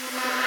Bye.